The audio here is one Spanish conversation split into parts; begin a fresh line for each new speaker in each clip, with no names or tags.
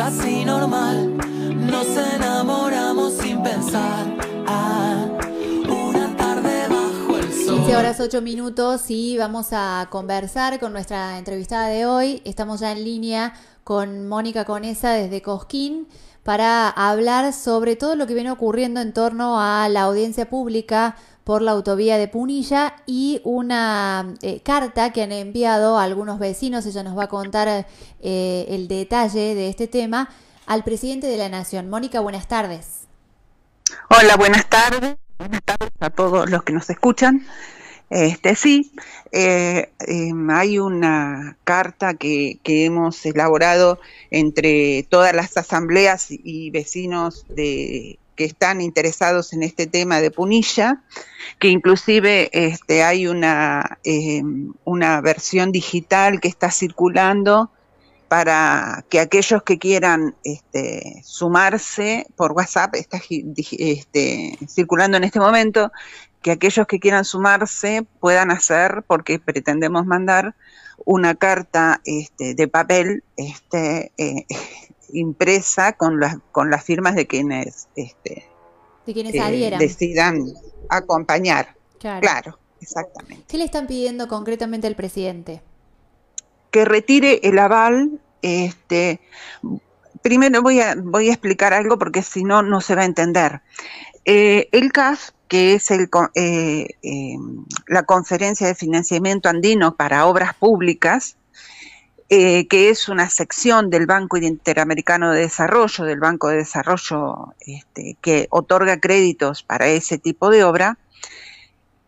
casi normal. Nos enamoramos sin pensar. Ah, una tarde bajo el sol.
15 horas 8 minutos y vamos a conversar con nuestra entrevistada de hoy. Estamos ya en línea con Mónica Conesa desde Cosquín para hablar sobre todo lo que viene ocurriendo en torno a la audiencia pública por la autovía de Punilla y una eh, carta que han enviado algunos vecinos, ella nos va a contar eh, el detalle de este tema, al presidente de la Nación. Mónica, buenas tardes.
Hola, buenas tardes. A todos los que nos escuchan. Este sí, eh, em, hay una carta que, hemos elaborado entre todas las asambleas y vecinos de que están interesados en este tema de Punilla, que inclusive este, hay una, eh, una versión digital que está circulando para que aquellos que quieran este, sumarse por WhatsApp, está este, circulando en este momento, que aquellos que quieran sumarse puedan hacer, porque pretendemos mandar una carta este, de papel este, eh, impresa con las, con las firmas de quienes, este,
de quienes eh,
decidan acompañar. Claro. exactamente.
¿Qué le están pidiendo concretamente al presidente?
Que retire el aval. Este, primero voy a, voy a explicar algo porque si no, no se va a entender. Eh, el CAS, que es el, eh, la Conferencia de Financiamiento Andino para Obras Públicas, eh, que es una sección del Banco Interamericano de Desarrollo, del Banco de Desarrollo este, que otorga créditos para ese tipo de obra,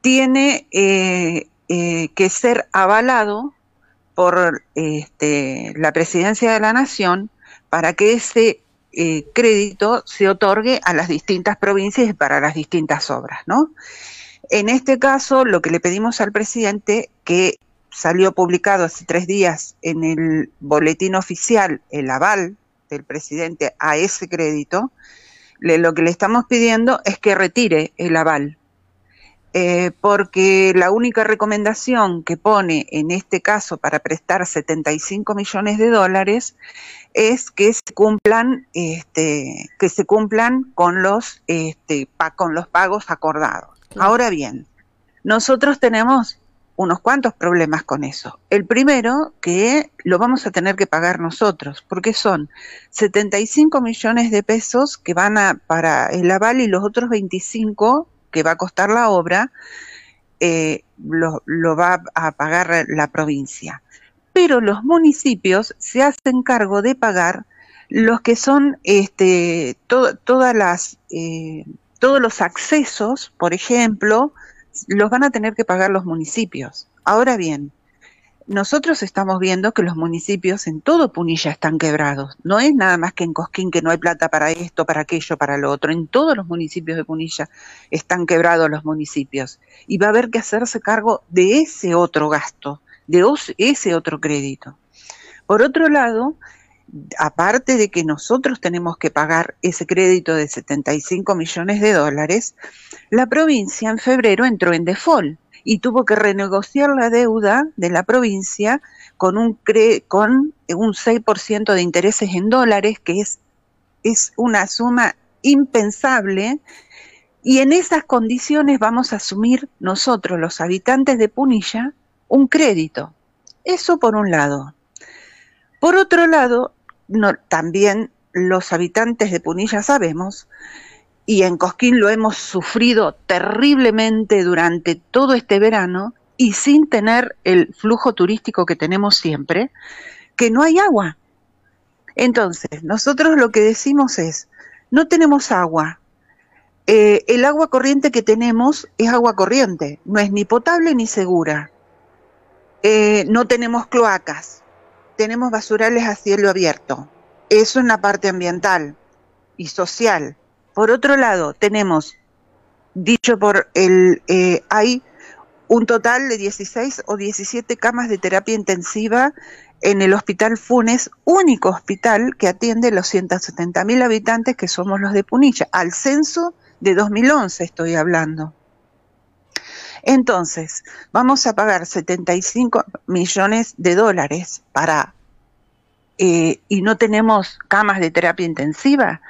tiene eh, eh, que ser avalado por este, la Presidencia de la Nación para que ese crédito se otorgue a las distintas provincias y para las distintas obras, ¿no? En este caso, lo que le pedimos al presidente que salió publicado hace tres días en el boletín oficial el aval del presidente a ese crédito, lo que le estamos pidiendo es que retire el aval, eh, porque la única recomendación que pone en este caso para prestar 75 millones de dólares es que se cumplan, este, que se cumplan con los, este, con los pagos acordados. Ahora bien, nosotros tenemos unos cuantos problemas con eso. El primero, que lo vamos a tener que pagar nosotros, porque son 75 millones de pesos que van a para el aval y los otros 25 que va a costar la obra, eh, lo, va a pagar la provincia. Pero los municipios se hacen cargo de pagar los que son este, todas las, eh, todos los accesos, por ejemplo, los van a tener que pagar los municipios. Ahora bien, nosotros estamos viendo que los municipios en todo Punilla están quebrados. No es nada más que en Cosquín que no hay plata para esto, para aquello, para lo otro. En todos los municipios de Punilla están quebrados los municipios. Y va a haber que hacerse cargo de ese otro gasto, de ese otro crédito. Por otro lado, aparte de que nosotros tenemos que pagar ese crédito de 75 millones de dólares, la provincia en febrero entró en default y tuvo que renegociar la deuda de la provincia con un, con un 6% de intereses en dólares, que es, es una suma impensable. Y en esas condiciones vamos a asumir nosotros, los habitantes de Punilla, un crédito. Eso por un lado. Por otro lado, también los habitantes de Punilla sabemos, y en Cosquín lo hemos sufrido terriblemente durante todo este verano y sin tener el flujo turístico que tenemos siempre, que no hay agua. Entonces, nosotros lo que decimos es, no tenemos agua. Eh, el agua corriente que tenemos es agua corriente, no es ni potable ni segura. Eh, no tenemos cloacas, tenemos basurales a cielo abierto. Eso en la parte ambiental y social. Por otro lado, tenemos, dicho por el, eh, hay un total de 16 o 17 camas de terapia intensiva en el Hospital Funes, único hospital que atiende los 170 mil habitantes que somos los de Punilla, al censo de 2011 estoy hablando. Entonces, vamos a pagar 75 millones de dólares para eh, y no tenemos camas de terapia intensiva.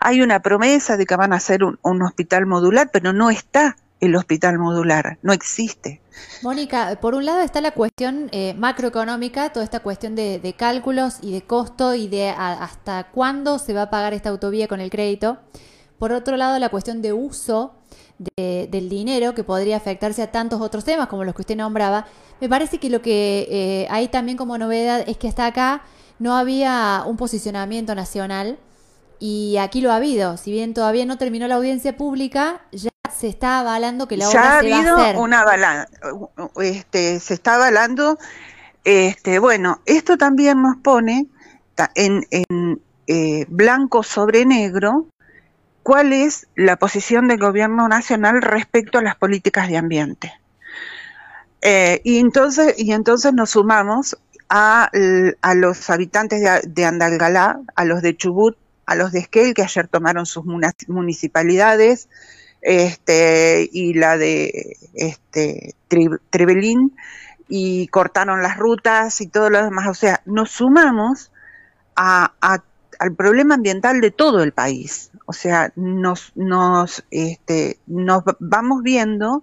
Hay una promesa de que van a hacer un, hospital modular, pero no está el hospital modular, no existe.
Mónica, por un lado está la cuestión eh, macroeconómica, toda esta cuestión de, cálculos y de costo y de hasta cuándo se va a pagar esta autovía con el crédito. Por otro lado, la cuestión de uso del dinero que podría afectarse a tantos otros temas como los que usted nombraba. Me parece que lo que eh, hay también como novedad es que hasta acá no había un posicionamiento nacional y aquí lo ha habido. Si bien todavía no terminó la audiencia pública, ya se está avalando que la obra se va a hacer.
Una este, se está avalando. Este, bueno, esto también nos pone en, en eh, blanco sobre negro cuál es la posición del gobierno nacional respecto a las políticas de ambiente. Eh, y, entonces, y entonces nos sumamos a, los habitantes de, Andalgalá, a los de Chubut, a los de Esquel, que ayer tomaron sus municipalidades, este, y la de este, Trebelín, y cortaron las rutas y todo lo demás. O sea, nos sumamos a, a al problema ambiental de todo el país. O sea, nos, nos, este, nos vamos viendo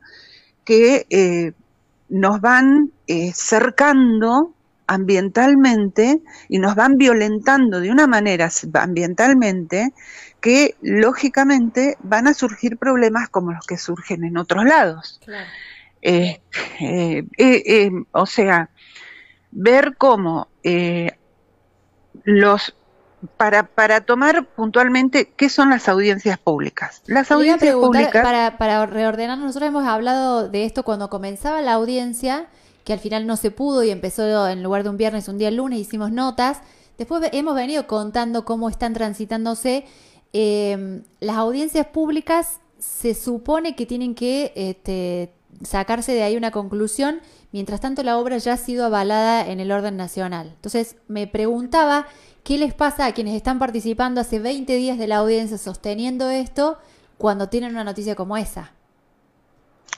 que eh, nos van eh, cercando ambientalmente y nos van violentando de una manera ambientalmente que lógicamente van a surgir problemas como los que surgen en otros lados. Eh, o sea, ver cómo los para, para tomar puntualmente qué son las audiencias públicas. Las audiencias públicas.
Para, para reordenar, nosotros hemos hablado de esto cuando comenzaba la audiencia, que al final no se pudo y empezó en lugar de un viernes, un día lunes, hicimos notas. Después hemos venido contando cómo están transitándose. Em, las audiencias públicas se supone que tienen que este, sacarse de ahí una conclusión. Mientras tanto, la obra ya ha sido avalada en el orden nacional. Entonces, me preguntaba ¿Qué les pasa a quienes están participando hace 20 días de la audiencia sosteniendo esto cuando tienen una noticia como esa?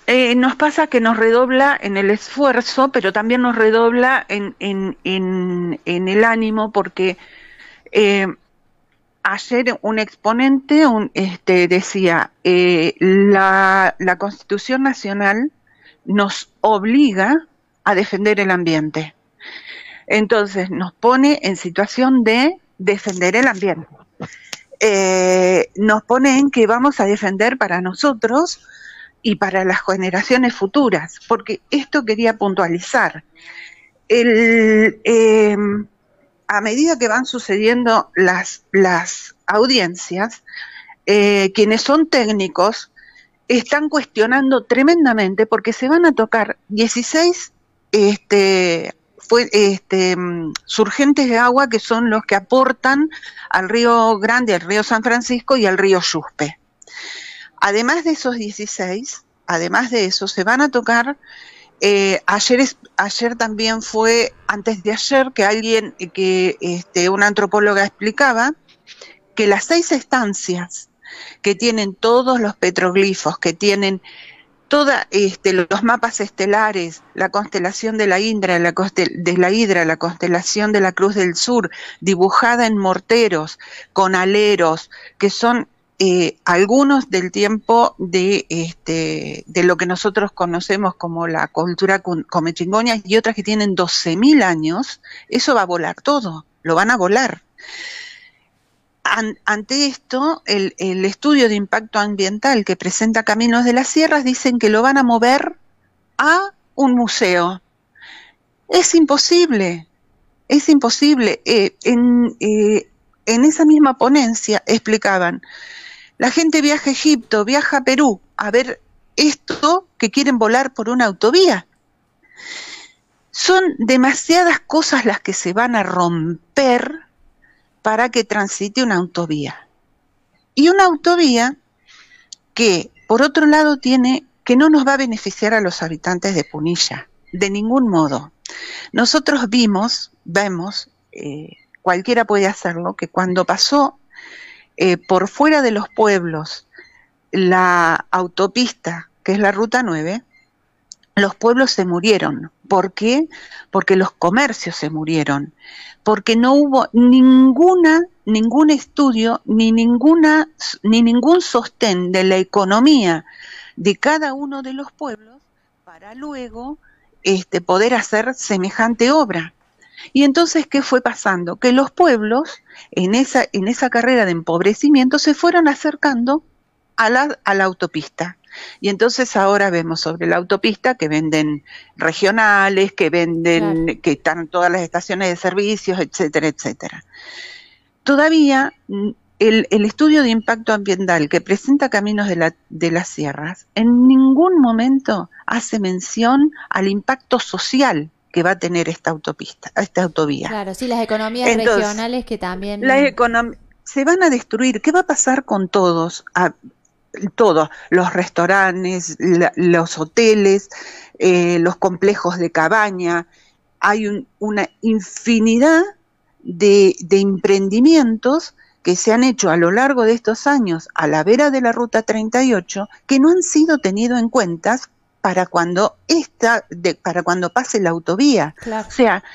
Eh, nos pasa que nos redobla en el esfuerzo, pero también nos redobla en, el ánimo, porque eh, ayer un exponente este, decía, eh, la, Constitución Nacional nos obliga a defender el ambiente. Entonces nos pone en situación de defender el ambiente. Eh, nos pone en que vamos a defender para nosotros y para las generaciones futuras, porque esto quería puntualizar. Em, a medida que van sucediendo las, las audiencias, eh, quienes son técnicos están cuestionando tremendamente porque se van a tocar 16 este, este, mm, surgentes de agua que son los que aportan al río Grande, al río San Francisco y al río Yuspe. Además de esos 16, además de eso, se van a tocar, eh, ayer, ayer también fue, antes de ayer, que alguien, que este, una antropóloga explicaba, que las seis estancias que tienen todos los petroglifos, que tienen toda este, los mapas estelares, la constelación de la Hidra, la de la Hidra, la constelación de la Cruz del Sur, dibujada en morteros, con aleros, que son eh, algunos del tiempo de, este, de lo que nosotros conocemos como la cultura comechingoña y otras que tienen 12.000 años, eso va a volar todo, lo van a volar ante esto, el, estudio de impacto ambiental que presenta Caminos de las Sierras dicen que lo van a mover a un museo. Es imposible, es imposible. Eh, eh, en esa misma ponencia explicaban, la gente viaja a Egipto, viaja a Perú a ver esto que quieren volar por una autovía. Son demasiadas cosas las que se van a romper para que transite una autovía. Y una autovía que, por otro lado, tiene que no nos va a beneficiar a los habitantes de Punilla, de ningún modo. Nosotros vimos, vemos, eh, cualquiera puede hacerlo, que cuando pasó eh, por fuera de los pueblos la autopista, que es la Ruta 9, los pueblos se murieron, ¿Por qué? Porque los comercios se murieron, porque no hubo ninguna, ningún estudio, ni ninguna, ni ningún sostén de la economía de cada uno de los pueblos para luego este, poder hacer semejante obra. Y entonces, ¿qué fue pasando? Que los pueblos, en esa, en esa carrera de empobrecimiento, se fueron acercando a la, a la autopista. Y entonces ahora vemos sobre la autopista que venden regionales, que venden, que están todas las estaciones de servicios, etcétera, etcétera. Todavía mm, el, el, estudio de impacto ambiental que presenta Caminos de, la, de las Sierras en ningún momento hace mención al impacto social que va a tener esta autopista, esta autovía.
Claro, sí, las economías regionales que también...
Las se van a destruir. ¿Qué va a pasar con todos? A, todos, los restaurantes, la, los hoteles, eh, los complejos de cabaña. Hay un, una infinidad de, de emprendimientos que se han hecho a lo largo de estos años a la vera de la Ruta 38 que no han sido tenidos en cuenta para cuando esta, de, para cuando pase la autovía.
Claro.
O sea,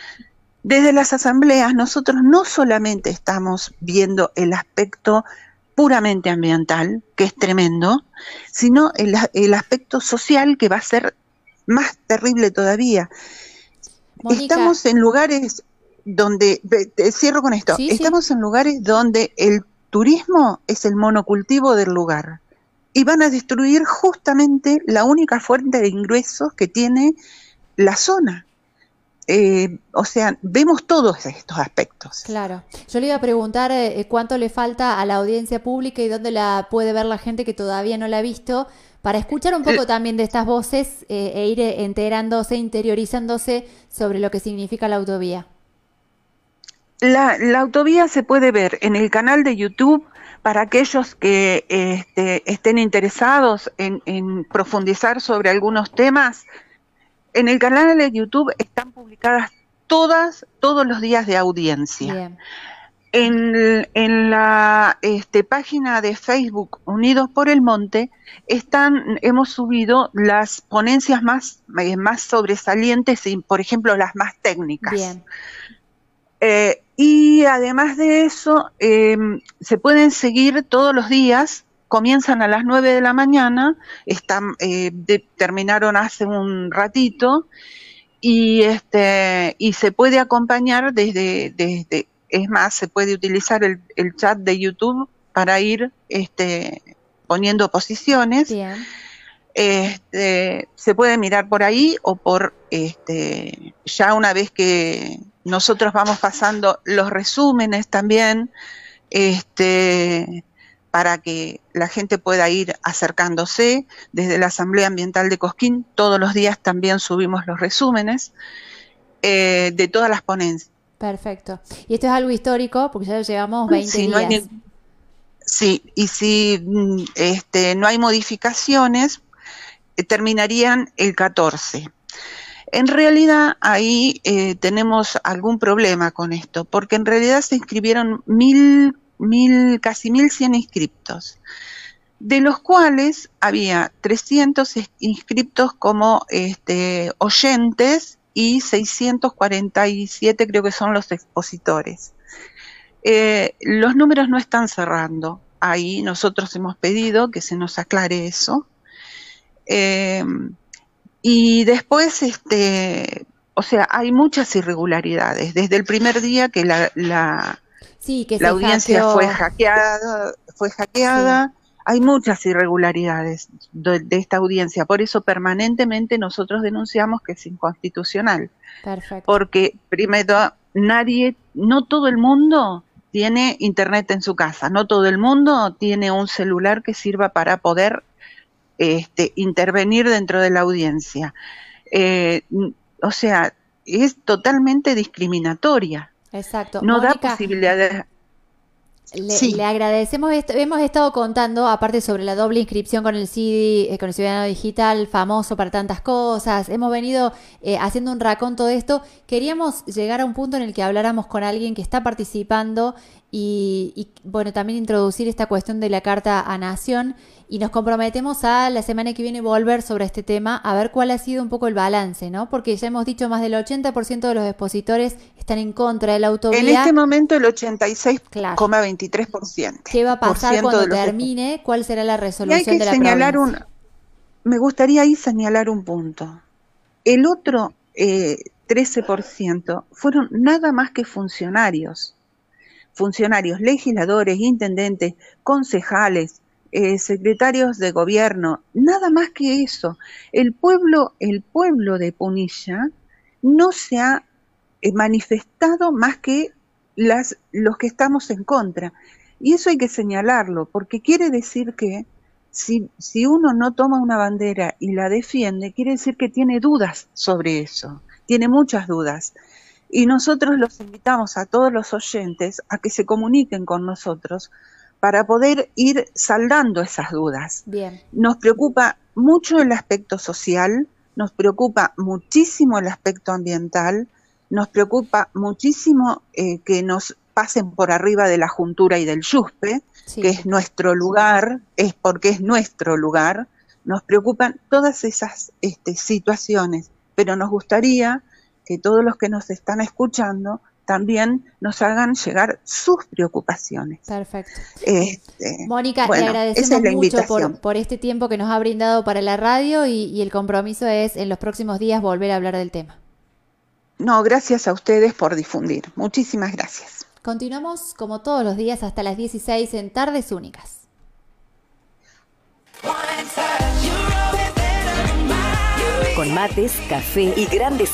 desde las asambleas nosotros no solamente estamos viendo el aspecto puramente ambiental, que es tremendo, sino el, el aspecto social que va a ser más terrible todavía. Estamos en lugares donde, te cierro con esto,
Sí,
estamos en lugares donde el turismo es el monocultivo del lugar y van a destruir justamente la única fuente de ingresos que tiene la zona. Eh, o sea, vemos todos estos aspectos.
Claro. Yo le iba a preguntar eh, cuánto le falta a la audiencia pública y dónde la puede ver la gente que todavía no la ha visto, para escuchar un poco también de estas voces eh, e ir enterándose, interiorizándose sobre lo que significa la autovía.
La, la, autovía se puede ver en el canal de YouTube para aquellos que este, estén interesados en, en, profundizar sobre algunos temas. En el canal de YouTube están publicadas todas, todos los días de audiencia.
Bien.
En, en, la este, página de Facebook Unidos por el Monte están, hemos subido las ponencias más, eh, más sobresalientes y, por ejemplo, las más técnicas.
Bien.
Eh, y además de eso, eh, se pueden seguir todos los días, comienzan a las 9 de la mañana, están, eh, de, terminaron hace un ratito, y, este, y se puede acompañar desde, desde, es más, se puede utilizar el, el chat de YouTube para ir este, poniendo posiciones.
Bien.
Este, se puede mirar por ahí o por este, ya una vez que nosotros vamos pasando los resúmenes también, este, para que la gente pueda ir acercándose. Desde la Asamblea Ambiental de Cosquín, todos los días también subimos los resúmenes eh, de todas las ponencias.
Perfecto. Y esto es algo histórico, porque ya llevamos 20
sí,
días.
no hay ni, sí, y si este, no hay modificaciones, eh, terminarían el 14. En realidad ahí eh, tenemos algún problema con esto, porque en realidad se inscribieron mil, mil, casi mil cien inscriptos, de los cuales había 300 inscriptos como este, oyentes y 647 creo que son los expositores. Eh, los números no están cerrando. Ahí nosotros hemos pedido que se nos aclare eso. Eh, y después, este, o sea, hay muchas irregularidades. Desde el primer día que la, la,
sí, que
la audiencia hackeó. fue hackeada, fue hackeada, sí. hay muchas irregularidades de, de, esta audiencia. Por eso permanentemente nosotros denunciamos que es inconstitucional.
Perfecto.
Porque primero, nadie, no todo el mundo tiene internet en su casa, no todo el mundo tiene un celular que sirva para poder este, intervenir dentro de la audiencia. Eh, o sea, es totalmente discriminatoria.
Exacto.
No Mónica, da posibilidad de...
Le, sí. le, agradecemos, esto, hemos estado contando, aparte sobre la doble inscripción con el CD, eh, con el Ciudadano Digital, famoso para tantas cosas, hemos venido eh, haciendo un raconto de esto, queríamos llegar a un punto en el que habláramos con alguien que está participando y, bueno, también introducir esta cuestión de la carta a nación y nos comprometemos a la semana que viene volver sobre este tema a ver cuál ha sido un poco el balance, ¿no? Porque ya hemos dicho más del 80% de los expositores están en contra de la autovía.
En este momento el 86,23%.
¿Qué va a pasar cuando termine? ¿Cuál será la resolución de la
señalar un Me gustaría ahí señalar un punto. El otro eh, 13% fueron nada más que funcionarios funcionarios legisladores, intendentes, concejales, eh, secretarios de gobierno, nada más que eso. El pueblo, el pueblo de Punilla no se ha eh, manifestado más que las, los que estamos en contra. Y eso hay que señalarlo, porque quiere decir que si, si uno no toma una bandera y la defiende, quiere decir que tiene dudas sobre eso, tiene muchas dudas. Y nosotros los invitamos a todos los oyentes a que se comuniquen con nosotros para poder ir saldando esas dudas.
Bien.
Nos preocupa mucho el aspecto social, nos preocupa muchísimo el aspecto ambiental, nos preocupa muchísimo eh, que nos pasen por arriba de la juntura y del yuspe, que es nuestro lugar, es porque es nuestro lugar, nos preocupan todas esas este, situaciones, pero nos gustaría que todos los que nos están escuchando también nos hagan llegar sus preocupaciones.
Perfecto. Este, Mónica, le agradecemos mucho por, este tiempo que nos ha brindado para la radio y, el compromiso es en los próximos días volver a hablar del tema.
No, gracias a ustedes por difundir. Muchísimas gracias.
Continuamos como todos los días hasta las 16 en Tardes Únicas.
Con mates, café y grandes